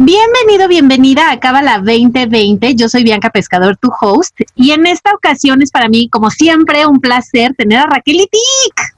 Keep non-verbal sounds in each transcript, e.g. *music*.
Bienvenido, bienvenida a Cábala 2020. Yo soy Bianca Pescador, tu host, y en esta ocasión es para mí, como siempre, un placer tener a Raquel Itik.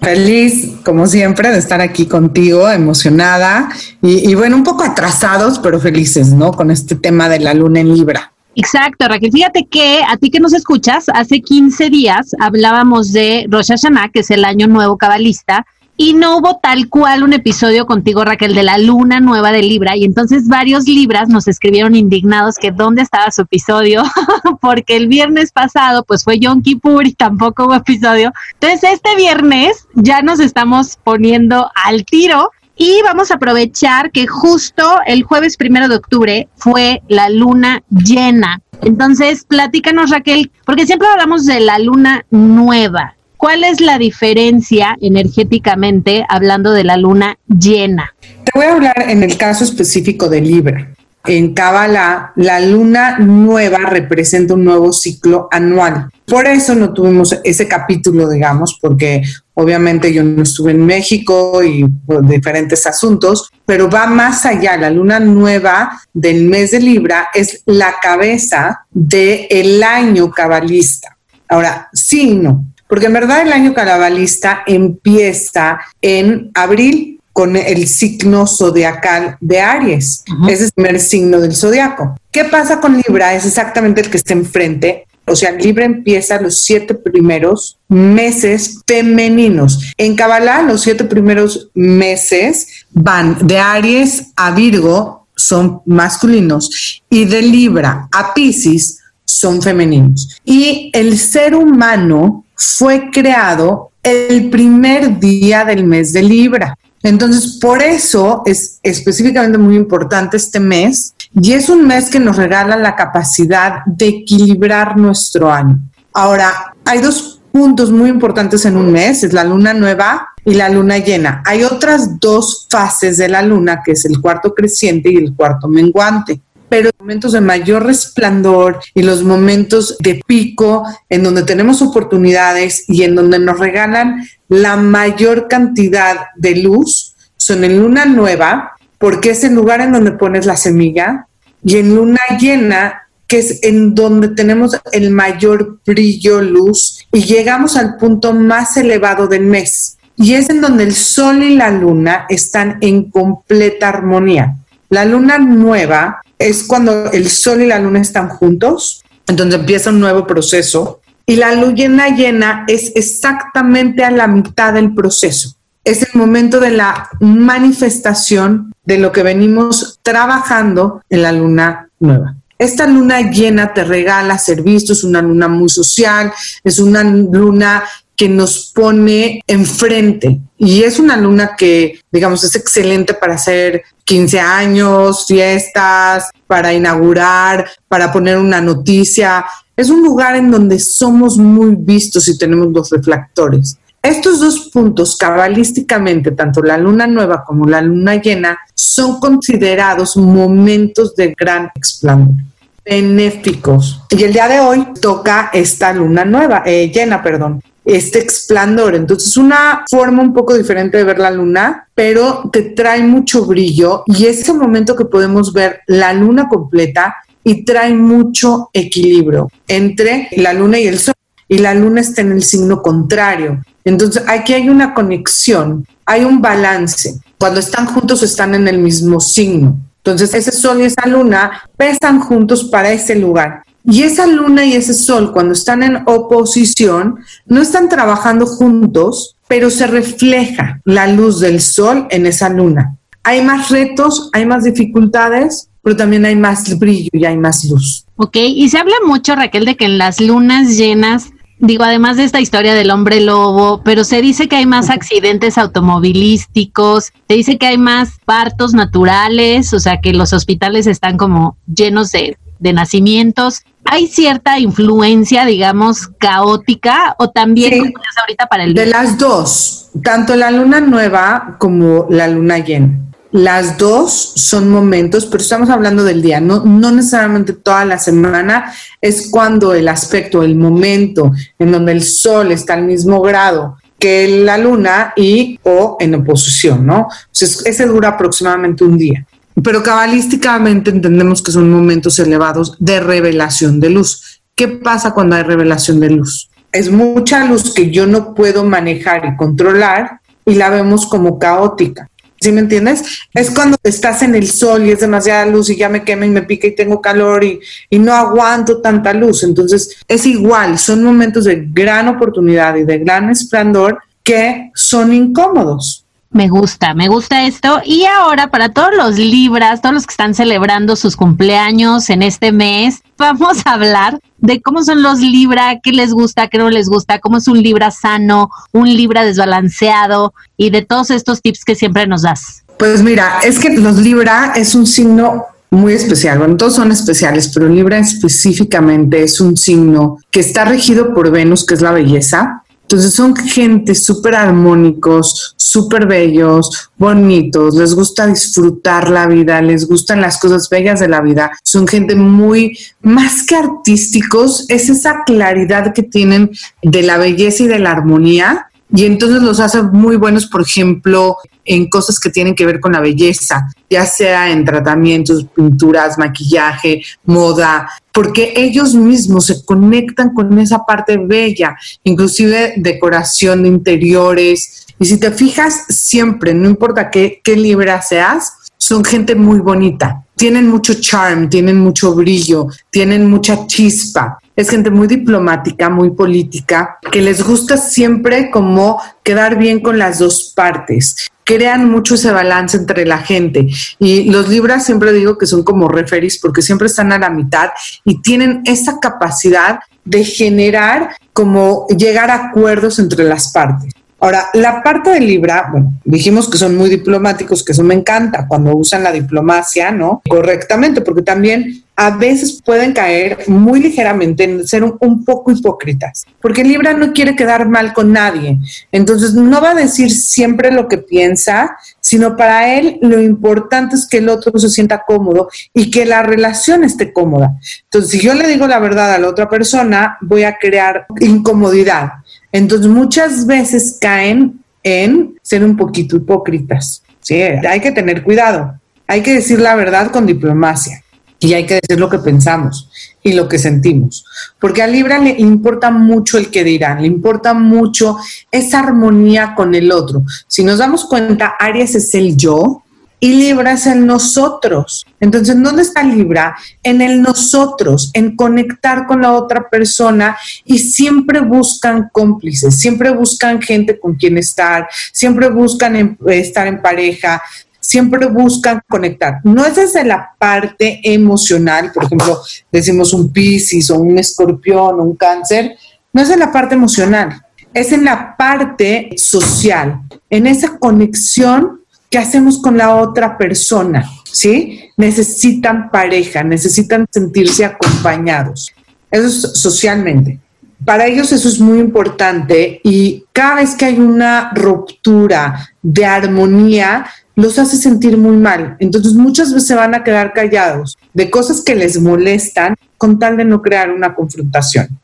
Feliz, como siempre, de estar aquí contigo, emocionada y, y, bueno, un poco atrasados, pero felices, ¿no? Con este tema de la luna en Libra. Exacto, Raquel. Fíjate que a ti que nos escuchas, hace 15 días hablábamos de Rosh Hashanah, que es el año nuevo cabalista, y no hubo tal cual un episodio contigo, Raquel, de la luna nueva de Libra. Y entonces varios Libras nos escribieron indignados que dónde estaba su episodio, *laughs* porque el viernes pasado pues fue Yom Kippur y tampoco hubo episodio. Entonces este viernes ya nos estamos poniendo al tiro y vamos a aprovechar que justo el jueves primero de octubre fue la luna llena. Entonces, platícanos, Raquel, porque siempre hablamos de la luna nueva. ¿Cuál es la diferencia energéticamente hablando de la luna llena? Te voy a hablar en el caso específico de Libra. En Kabbalah, la luna nueva representa un nuevo ciclo anual. Por eso no tuvimos ese capítulo, digamos, porque obviamente yo no estuve en México y por diferentes asuntos, pero va más allá. La luna nueva del mes de Libra es la cabeza del el año cabalista. Ahora, sí y no. Porque en verdad el año cabalista empieza en abril con el signo zodiacal de Aries. Uh -huh. Es el primer signo del zodiaco. ¿Qué pasa con Libra? Es exactamente el que está enfrente. O sea, Libra empieza los siete primeros meses femeninos. En Kabbalah, los siete primeros meses van de Aries a Virgo, son masculinos, y de Libra a Pisces son femeninos. Y el ser humano fue creado el primer día del mes de Libra. Entonces, por eso es específicamente muy importante este mes y es un mes que nos regala la capacidad de equilibrar nuestro año. Ahora, hay dos puntos muy importantes en un mes, es la luna nueva y la luna llena. Hay otras dos fases de la luna, que es el cuarto creciente y el cuarto menguante pero momentos de mayor resplandor y los momentos de pico en donde tenemos oportunidades y en donde nos regalan la mayor cantidad de luz son en luna nueva, porque es el lugar en donde pones la semilla, y en luna llena, que es en donde tenemos el mayor brillo, luz, y llegamos al punto más elevado del mes. Y es en donde el sol y la luna están en completa armonía. La luna nueva es cuando el sol y la luna están juntos, entonces empieza un nuevo proceso. Y la luna llena es exactamente a la mitad del proceso. Es el momento de la manifestación de lo que venimos trabajando en la luna nueva. Esta luna llena te regala ser visto, es una luna muy social, es una luna que nos pone enfrente. Y es una luna que, digamos, es excelente para hacer 15 años, fiestas, para inaugurar, para poner una noticia. Es un lugar en donde somos muy vistos y tenemos los reflectores. Estos dos puntos, cabalísticamente, tanto la luna nueva como la luna llena, son considerados momentos de gran esplendor benéficos. Y el día de hoy toca esta luna nueva, eh, llena, perdón, este esplendor. Entonces, una forma un poco diferente de ver la luna, pero te trae mucho brillo y es el momento que podemos ver la luna completa y trae mucho equilibrio entre la luna y el sol. Y la luna está en el signo contrario. Entonces, aquí hay una conexión, hay un balance. Cuando están juntos, están en el mismo signo. Entonces, ese sol y esa luna pesan juntos para ese lugar. Y esa luna y ese sol, cuando están en oposición, no están trabajando juntos, pero se refleja la luz del sol en esa luna. Hay más retos, hay más dificultades, pero también hay más brillo y hay más luz. Ok, y se habla mucho, Raquel, de que en las lunas llenas digo, además de esta historia del hombre lobo, pero se dice que hay más accidentes automovilísticos, se dice que hay más partos naturales, o sea, que los hospitales están como llenos de, de nacimientos, ¿hay cierta influencia, digamos, caótica o también ahorita para el... De las dos, tanto la luna nueva como la luna llena. Las dos son momentos, pero estamos hablando del día, no, no necesariamente toda la semana, es cuando el aspecto, el momento en donde el sol está al mismo grado que la luna y o en oposición, ¿no? Entonces, ese dura aproximadamente un día. Pero cabalísticamente entendemos que son momentos elevados de revelación de luz. ¿Qué pasa cuando hay revelación de luz? Es mucha luz que yo no puedo manejar y controlar y la vemos como caótica. ¿Sí me entiendes? Es cuando estás en el sol y es demasiada luz y ya me quema y me pica y tengo calor y, y no aguanto tanta luz. Entonces es igual, son momentos de gran oportunidad y de gran esplendor que son incómodos. Me gusta, me gusta esto. Y ahora para todos los Libras, todos los que están celebrando sus cumpleaños en este mes, *laughs* vamos a hablar de cómo son los Libra, qué les gusta, qué no les gusta, cómo es un Libra sano, un Libra desbalanceado y de todos estos tips que siempre nos das. Pues mira, es que los Libra es un signo muy especial. Bueno, todos son especiales, pero Libra específicamente es un signo que está regido por Venus, que es la belleza, entonces son gente súper armónicos, súper bellos, bonitos, les gusta disfrutar la vida, les gustan las cosas bellas de la vida. Son gente muy, más que artísticos, es esa claridad que tienen de la belleza y de la armonía y entonces los hace muy buenos, por ejemplo, en cosas que tienen que ver con la belleza, ya sea en tratamientos, pinturas, maquillaje, moda, porque ellos mismos se conectan con esa parte bella, inclusive decoración de interiores. Y si te fijas, siempre, no importa qué, qué libra seas, son gente muy bonita. Tienen mucho charm, tienen mucho brillo, tienen mucha chispa. Es gente muy diplomática, muy política, que les gusta siempre como quedar bien con las dos partes. Crean mucho ese balance entre la gente. Y los Libras siempre digo que son como referís porque siempre están a la mitad y tienen esa capacidad de generar como llegar a acuerdos entre las partes. Ahora, la parte de Libra, bueno, dijimos que son muy diplomáticos, que eso me encanta cuando usan la diplomacia, ¿no? Correctamente, porque también a veces pueden caer muy ligeramente en ser un, poco hipócritas, porque Libra no quiere quedar mal con nadie, entonces no va a decir siempre lo que piensa, sino para él lo importante es que el otro se sienta cómodo y que la relación esté cómoda. Entonces, si yo le digo la verdad a la otra persona, voy a crear incomodidad. Entonces muchas veces caen en ser un poquito hipócritas. Sí, hay que tener cuidado. Hay que decir la verdad con diplomacia y hay que decir lo que pensamos y lo que sentimos. Porque a Libra le importa mucho el que dirán, le importa mucho esa armonía con el otro. Si nos damos cuenta, Aries es el yo, y Libra es el nosotros. Entonces, ¿dónde está Libra? En el nosotros, en conectar con la otra persona y siempre buscan cómplices, siempre buscan gente con quien estar, siempre buscan estar en pareja, siempre buscan conectar. No es desde la parte emocional, por ejemplo, decimos un Piscis o un escorpión o un cáncer, no es en la parte emocional, es en la parte social, en esa conexión ¿Qué hacemos con la otra persona? ¿Sí? Necesitan pareja, necesitan sentirse acompañados. Eso es socialmente. Para ellos eso es muy importante y cada vez que hay una ruptura de armonía, los hace sentir muy mal. Entonces muchas veces se van a quedar callados de cosas que les molestan con tal de no crear una confrontación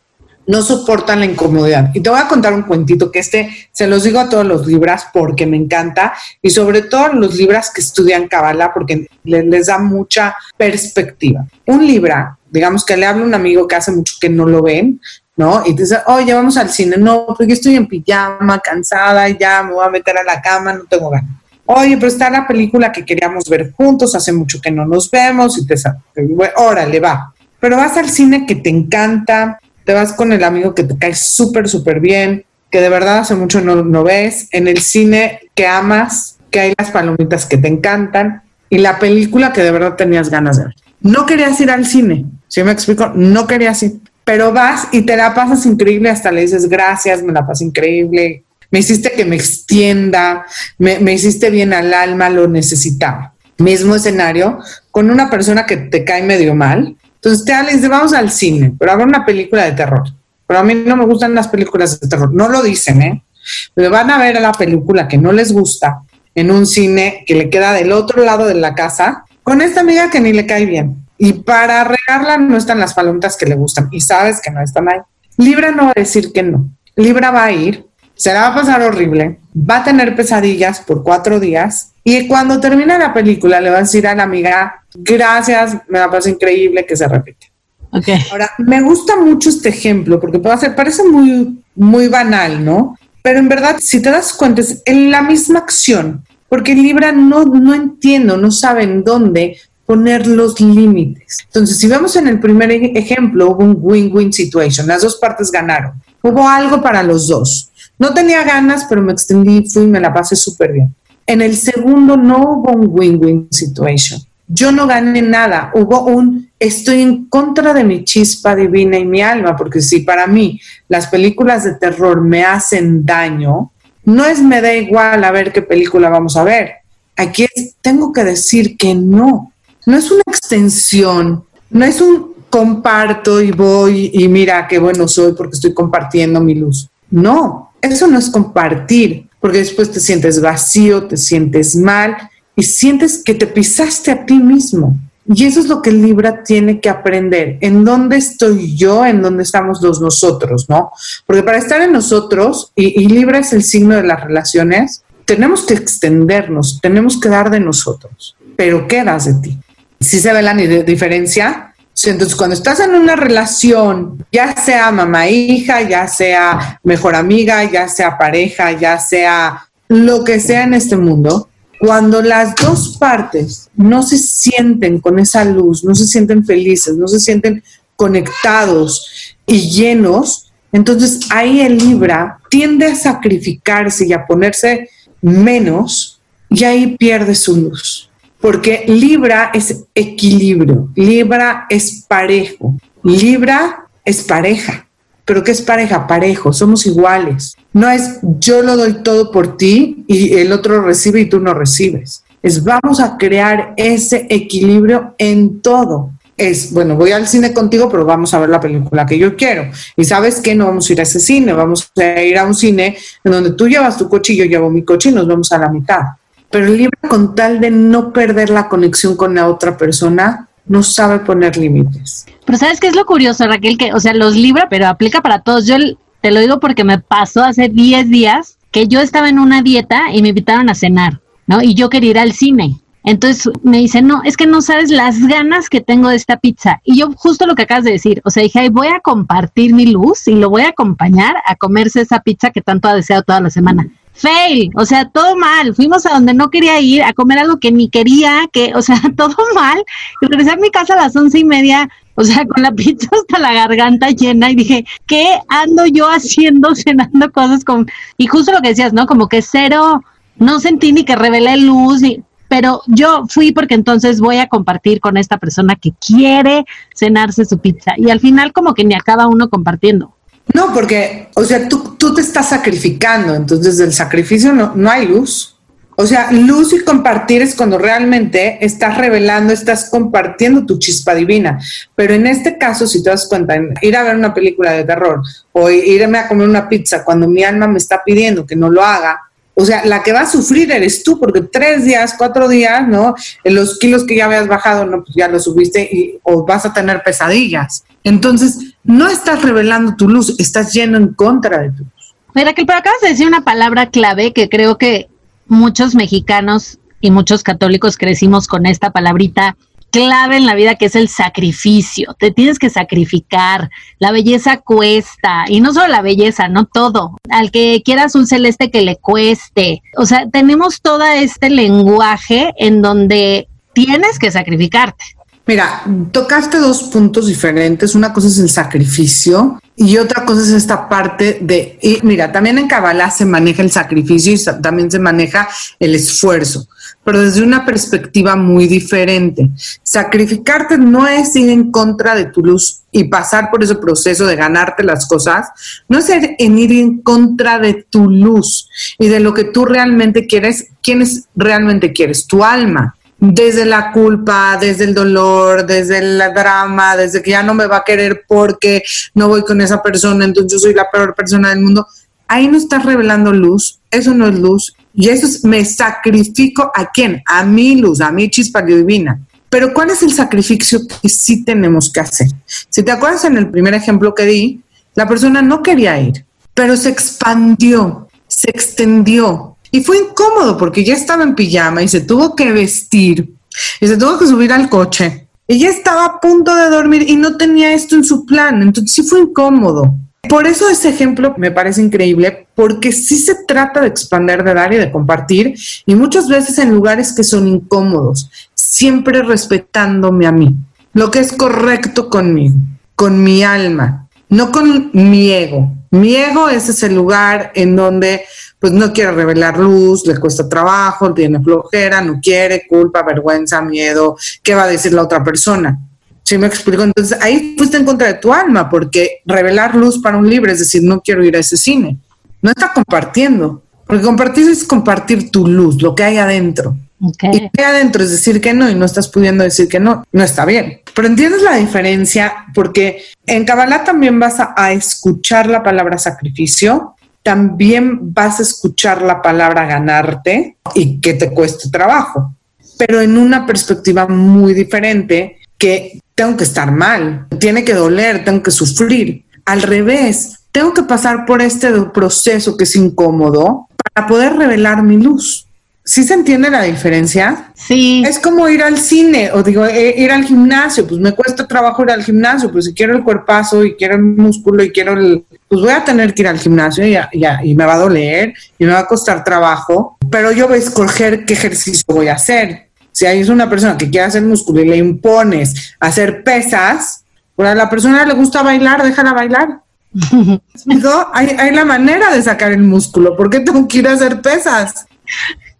no soportan la incomodidad. Y te voy a contar un cuentito que este se los digo a todos los libras porque me encanta y sobre todo los libras que estudian Kabbalah porque les, da mucha perspectiva. Un libra, digamos que le habla un amigo que hace mucho que no lo ven, ¿no? Y te dice, oye, vamos al cine. No, porque estoy en pijama, cansada, ya me voy a meter a la cama, no tengo ganas. Oye, pero está la película que queríamos ver juntos, hace mucho que no nos vemos, y te bueno, órale, va. Pero vas al cine que te encanta, te vas con el amigo que te cae súper, súper bien, que de verdad hace mucho no, no ves, en el cine que amas, que hay las palomitas que te encantan y la película que de verdad tenías ganas de ver. No querías ir al cine, si me explico, no querías ir, pero vas y te la pasas increíble, hasta le dices gracias, me la pasé increíble, me hiciste que me extienda, me, me hiciste bien al alma, lo necesitaba. Mismo escenario con una persona que te cae medio mal, Entonces te le dice, vamos al cine, pero a ver una película de terror. Pero a mí no me gustan las películas de terror. No lo dicen, ¿eh? Pero van a ver a la película que no les gusta en un cine que le queda del otro lado de la casa con esta amiga que ni le cae bien. Y para regarla no están las palomitas que le gustan y sabes que no están ahí. Libra no va a decir que no. Libra va a ir, se la va a pasar horrible, va a tener pesadillas por cuatro días y cuando termine la película le va a decir a la amiga, gracias, me la pasó increíble que se repite. Okay. Ahora, me gusta mucho este ejemplo porque puede ser, parece muy, muy banal, ¿no? Pero en verdad, si te das cuenta, es en la misma acción, porque Libra no, no entiendo, no sabe en dónde poner los límites. Entonces, si vemos en el primer ejemplo, hubo un win-win situation, las dos partes ganaron, hubo algo para los dos. No tenía ganas, pero me extendí, fui y me la pasé súper bien. En el segundo no hubo un win-win situation. Yo no gané nada, hubo un estoy en contra de mi chispa divina y mi alma, porque si para mí las películas de terror me hacen daño, no es me da igual a ver qué película vamos a ver. Aquí tengo que decir que no no es una extensión, no es un comparto y voy y mira qué bueno soy porque estoy compartiendo mi luz. No, eso no es compartir, porque después te sientes vacío, te sientes mal y sientes que te pisaste a ti mismo. Y eso es lo que Libra tiene que aprender. ¿En dónde estoy yo? ¿En dónde estamos los nosotros? ¿No? Porque para estar en nosotros, y, y Libra es el signo de las relaciones, tenemos que extendernos, tenemos que dar de nosotros. Pero ¿qué das de ti? si se ve la diferencia. Entonces, cuando estás en una relación, ya sea mamá-hija, ya sea mejor amiga, ya sea pareja, ya sea lo que sea en este mundo, cuando las dos partes no se sienten con esa luz, no se sienten felices, no se sienten conectados y llenos, entonces ahí el Libra tiende a sacrificarse y a ponerse menos y ahí pierde su luz porque Libra es equilibrio, Libra es parejo, Libra es pareja. ¿Pero qué es pareja? Parejo, somos iguales. No es yo lo doy todo por ti y el otro recibe y tú no recibes. Es vamos a crear ese equilibrio en todo. Es, bueno, voy al cine contigo, pero vamos a ver la película que yo quiero. Y sabes que no vamos a ir a ese cine, vamos a ir a un cine en donde tú llevas tu coche y yo llevo mi coche y nos vamos a la mitad. Pero el libro con tal de no perder la conexión con la otra persona, no sabe poner límites. Pero ¿sabes qué es lo curioso, Raquel? Que, o sea, los libra, pero aplica para todos. Yo te lo digo porque me pasó hace 10 días que yo estaba en una dieta y me invitaron a cenar, ¿no? Y yo quería ir al cine. Entonces me dice, no, es que no sabes las ganas que tengo de esta pizza. Y yo justo lo que acabas de decir, o sea, dije, voy a compartir mi luz y lo voy a acompañar a comerse esa pizza que tanto ha deseado toda la semana fail, o sea, todo mal. Fuimos a donde no quería ir, a comer algo que ni quería, que, o sea, *laughs* todo mal. Y regresé a mi casa a las once y media, o sea, con la *laughs* pizza hasta la garganta llena y dije, ¿qué ando yo haciendo *laughs* cenando cosas con... Y justo lo que decías, ¿no? Como que cero, no sentí ni que revelé luz, y, pero yo fui porque entonces voy a compartir con esta persona que quiere cenarse su pizza. Y al final como que ni acaba uno compartiendo. No, porque, o sea, tú, tú te estás sacrificando, entonces del sacrificio no, no hay luz. O sea, luz y compartir es cuando realmente estás revelando, estás compartiendo tu chispa divina. Pero en este caso, si te das cuenta, ir a ver una película de terror o irme a comer una pizza cuando mi alma me está pidiendo que no lo haga, o sea, la que va a sufrir eres tú, porque tres días, cuatro días, ¿no? Los kilos que ya habías bajado, no, pues ya los subiste y, o vas a tener pesadillas. Entonces, no estás revelando tu luz, estás yendo en contra de tu luz. Mira, que pero acabas de decir una palabra clave que creo que muchos mexicanos y muchos católicos crecimos con esta palabrita clave en la vida que es el sacrificio. Te tienes que sacrificar. La belleza cuesta. Y no solo la belleza, no todo. Al que quieras un celeste que le cueste. O sea, tenemos todo este lenguaje en donde tienes que sacrificarte. Mira, tocaste dos puntos diferentes. Una cosa es el sacrificio y otra cosa es esta parte de, mira, también en Kabbalah se maneja el sacrificio y también se maneja el esfuerzo, pero desde una perspectiva muy diferente. Sacrificarte no es ir en contra de tu luz y pasar por ese proceso de ganarte las cosas, no es ir en contra de tu luz y de lo que tú realmente quieres, quiénes realmente quieres, tu alma desde la culpa, desde el dolor, desde el drama, desde que ya no me va a querer porque no voy con esa persona, entonces yo soy la peor persona del mundo. Ahí no estás revelando luz, eso no es luz. Y eso es, me sacrifico a quién? A mi luz, a mi chispa divina. Pero ¿cuál es el sacrificio que sí tenemos que hacer? Si te acuerdas en el primer ejemplo que di, la persona no quería ir, pero se expandió, se extendió, y fue incómodo porque ya estaba en pijama y se tuvo que vestir y se tuvo que subir al coche. Ella estaba a punto de dormir y no tenía esto en su plan, entonces sí fue incómodo. Por eso ese ejemplo me parece increíble, porque sí se trata de expandir, de dar y de compartir, y muchas veces en lugares que son incómodos, siempre respetándome a mí, lo que es correcto conmigo, con mi alma, no con mi ego. Mi ego es ese lugar en donde pues no quiere revelar luz, le cuesta trabajo, tiene flojera, no quiere, culpa, vergüenza, miedo, ¿qué va a decir la otra persona? ¿Sí me explico? Entonces ahí fuiste en contra de tu alma, porque revelar luz para un libro es decir, no quiero ir a ese cine. No está compartiendo, porque compartir es compartir tu luz, lo que hay adentro. Okay. Y que hay adentro es decir que no y no estás pudiendo decir que no, no está bien. Pero entiendes la diferencia porque en Kabbalah también vas a escuchar la palabra sacrificio, también vas a escuchar la palabra ganarte y que te cueste trabajo, pero en una perspectiva muy diferente que tengo que estar mal, tiene que doler, tengo que sufrir. Al revés, tengo que pasar por este proceso que es incómodo para poder revelar mi luz. ¿Sí se entiende la diferencia? Sí. Es como ir al cine o digo, eh, ir al gimnasio, pues me cuesta trabajo ir al gimnasio, pues si quiero el cuerpazo y quiero el músculo y quiero el, pues voy a tener que ir al gimnasio y, y me va a doler y me va a costar trabajo, pero yo voy a escoger qué ejercicio voy a hacer. Si hay una persona que quiere hacer músculo y le impones hacer pesas, pues a la persona le gusta bailar, déjala bailar. *laughs* hay, hay la manera de sacar el músculo, ¿por qué tengo que ir a hacer pesas?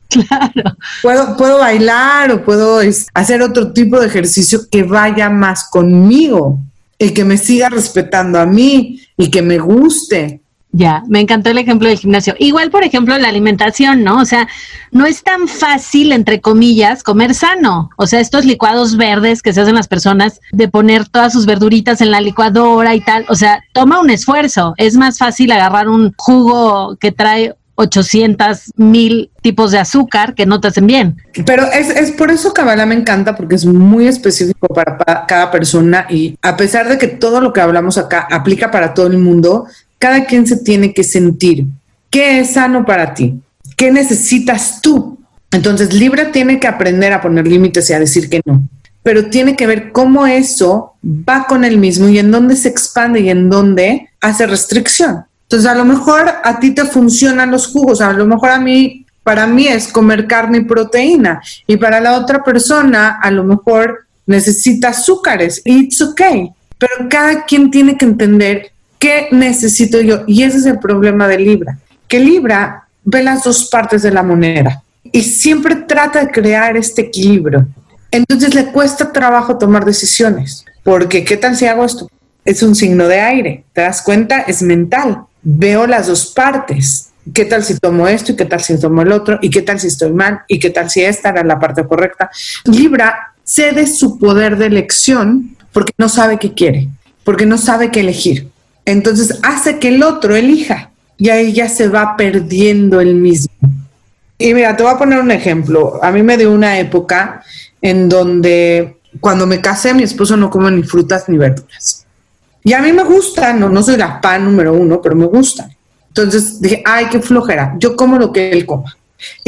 *laughs* Claro. Puedo, puedo bailar o puedo hacer otro tipo de ejercicio que vaya más conmigo y que me siga respetando a mí y que me guste. Ya, me encantó el ejemplo del gimnasio. Igual, por ejemplo, la alimentación, ¿no? O sea, no es tan fácil, entre comillas, comer sano. O sea, estos licuados verdes que se hacen las personas de poner todas sus verduritas en la licuadora y tal, o sea, toma un esfuerzo. Es más fácil agarrar un jugo que trae 800 mil tipos de azúcar que no te hacen bien. Pero es, es por eso Kabbalah me encanta, porque es muy específico para, para, cada persona y a pesar de que todo lo que hablamos acá aplica para todo el mundo, cada quien se tiene que sentir qué es sano para ti, qué necesitas tú. Entonces, Libra tiene que aprender a poner límites y a decir que no, pero tiene que ver cómo eso va con él mismo y en dónde se expande y en dónde hace restricción. Entonces, a lo mejor a ti te funcionan los jugos, a lo mejor a mí, para mí es comer carne y proteína, y para la otra persona, a lo mejor necesita azúcares, it's okay. Pero cada quien tiene que entender qué necesito yo, y ese es el problema de Libra, que Libra ve las dos partes de la moneda y siempre trata de crear este equilibrio. Entonces le cuesta trabajo tomar decisiones, porque ¿qué tal si hago esto? Es un signo de aire, ¿te das cuenta? Es mental veo las dos partes. ¿Qué tal si tomo esto y qué tal si tomo el otro? ¿Y qué tal si estoy mal? ¿Y qué tal si esta era la parte correcta? Libra cede su poder de elección porque no sabe qué quiere, porque no sabe qué elegir. Entonces hace que el otro elija y ahí ya se va perdiendo el mismo. Y mira, te voy a poner un ejemplo. A mí me dio una época en donde cuando me casé mi esposo no come ni frutas ni verduras. Y a mí me gusta, no, no soy la pan número uno, pero me gusta. Entonces dije, ay, qué flojera, yo como lo que él coma.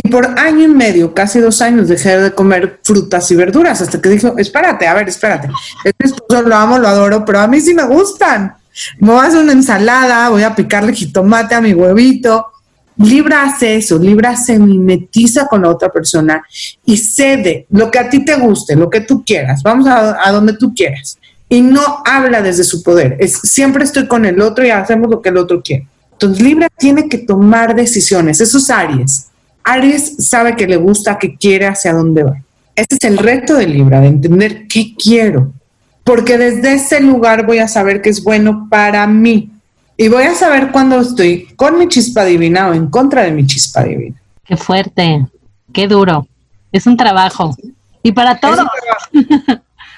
Y por año y medio, casi dos años, dejé de comer frutas y verduras hasta que dijo, espérate, a ver, espérate. Este esposo lo amo, lo adoro, pero a mí sí me gustan. Me voy a hacer una ensalada, voy a picarle jitomate a mi huevito. Libra hace eso, Libra se mimetiza con la otra persona y cede lo que a ti te guste, lo que tú quieras. Vamos a, a donde tú quieras y no habla desde su poder. Es siempre estoy con el otro y hacemos lo que el otro quiere. Entonces Libra tiene que tomar decisiones. Eso es Aries. Aries sabe que le gusta, que quiere, hacia dónde va. Ese es el reto de Libra, de entender qué quiero. Porque desde ese lugar voy a saber qué es bueno para mí. Y voy a saber cuando estoy con mi chispa divina o en contra de mi chispa divina. Qué fuerte, qué duro. Es un trabajo. Y para todo.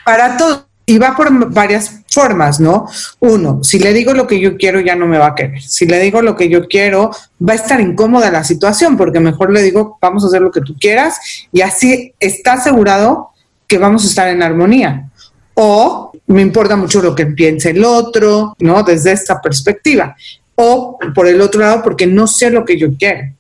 Para todo. Y va por varias formas, ¿no? Uno, si le digo lo que yo quiero, ya no me va a querer. Si le digo lo que yo quiero, va a estar incómoda la situación, porque mejor le digo, vamos a hacer lo que tú quieras, y así está asegurado que vamos a estar en armonía. O me importa mucho lo que piense el otro, ¿no? Desde esta perspectiva. O por el otro lado, porque no sé lo que yo quiero.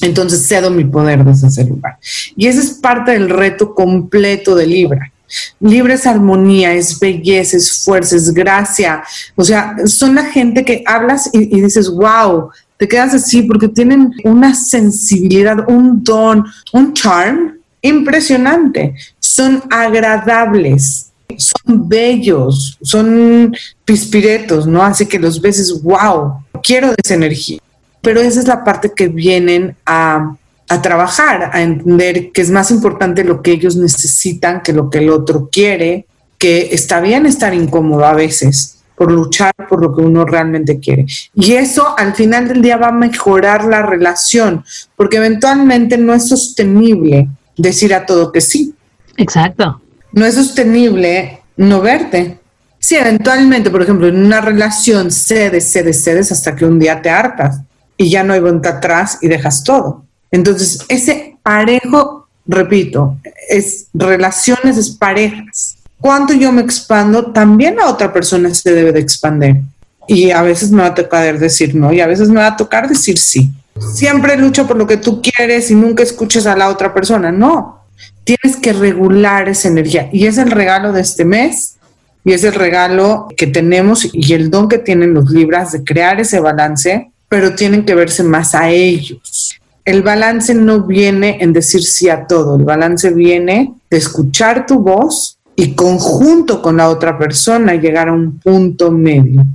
Entonces cedo mi poder desde ese lugar. Y ese es parte del reto completo de Libra Libre es armonía, es belleza, es fuerza, es gracia. O sea, son la gente que hablas y, dices, wow, te quedas así porque tienen una sensibilidad, un don, un charm impresionante. Son agradables, son bellos, son pispiretos, ¿no? Así que los ves, wow, quiero esa energía. Pero esa es la parte que vienen a a trabajar, a entender que es más importante lo que ellos necesitan que lo que el otro quiere, que está bien estar incómodo a veces por luchar por lo que uno realmente quiere. Y eso al final del día va a mejorar la relación, porque eventualmente no es sostenible decir a todo que sí. Exacto. No es sostenible no verte. Sí, eventualmente, por ejemplo, en una relación cedes, cedes, cedes hasta que un día te hartas y ya no hay vuelta atrás y dejas todo. Entonces, ese parejo, repito, es relaciones, es parejas. Cuando yo me expando, también la otra persona se debe de expandir. Y a veces me va a tocar decir no y a veces me va a tocar decir sí. Siempre lucho por lo que tú quieres y nunca escuches a la otra persona. No, tienes que regular esa energía. Y es el regalo de este mes y es el regalo que tenemos y el don que tienen los libras de crear ese balance, pero tienen que verse más a ellos el balance no viene en decir sí a todo, el balance viene de escuchar tu voz y conjunto con la otra persona llegar a un punto medio.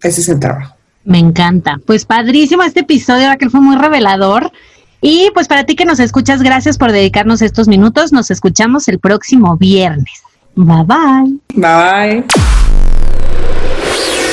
Ese es el trabajo. Me encanta. Pues padrísimo este episodio, Raquel, fue muy revelador. Y pues para ti que nos escuchas, gracias por dedicarnos estos minutos. Nos escuchamos el próximo viernes. Bye bye. Bye.